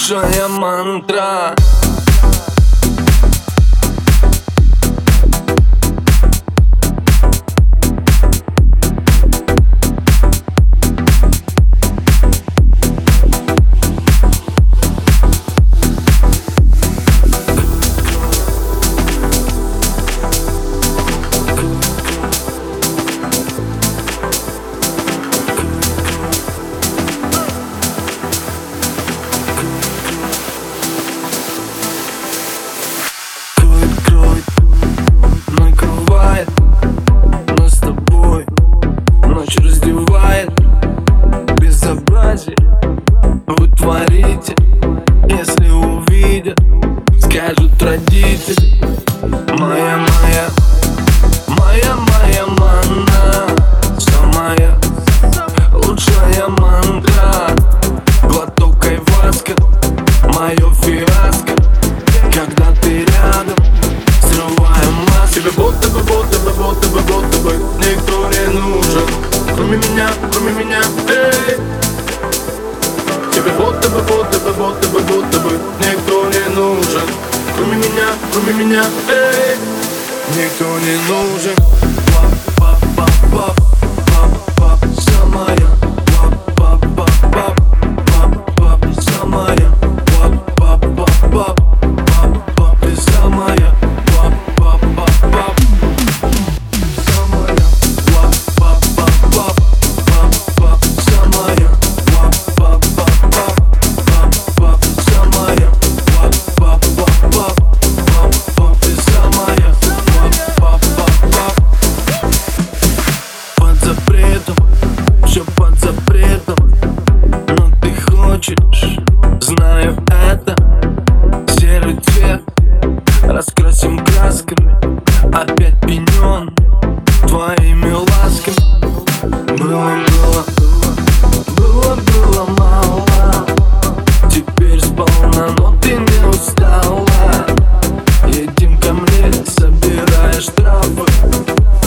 já é mantra. Творите Если увидят, скажут родители. Моя, моя, нужен, кроме меня, кроме меня, эй. Никто не нужен Опять пенен твоими ласками. Было, было, было, было мало. Теперь сполна, но ты не устала. Едем ко мне, собираешь штрафы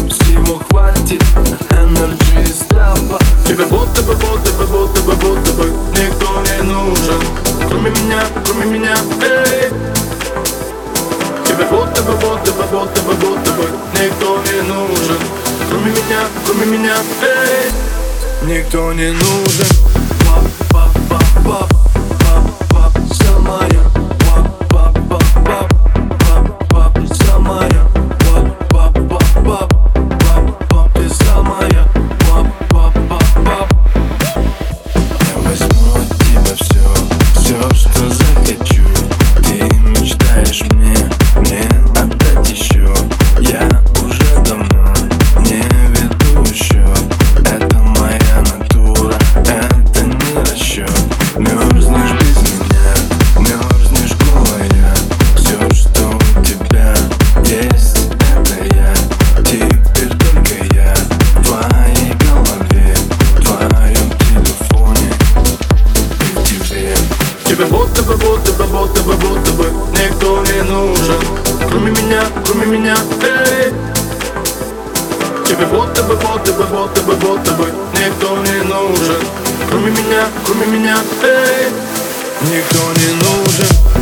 всего хватит энерджи и страха. Тебе будто бы, будто бы, будто бы, будто бы Никто не нужен. Кроме меня, кроме меня, эй будто бы, будто бы, будто бы, будто бы Никто не нужен Кроме меня, кроме меня, эй Никто не нужен Пап, пап, пап, пап, пап, пап, самая Тебе будто бы, будто бы, будто бы, будто бы Никто не нужен. Кроме меня, кроме меня, эй. Тебе будто бы, будто бы, будто бы, будто бы Никто не нужен. Кроме меня, кроме меня, эй. Никто не нужен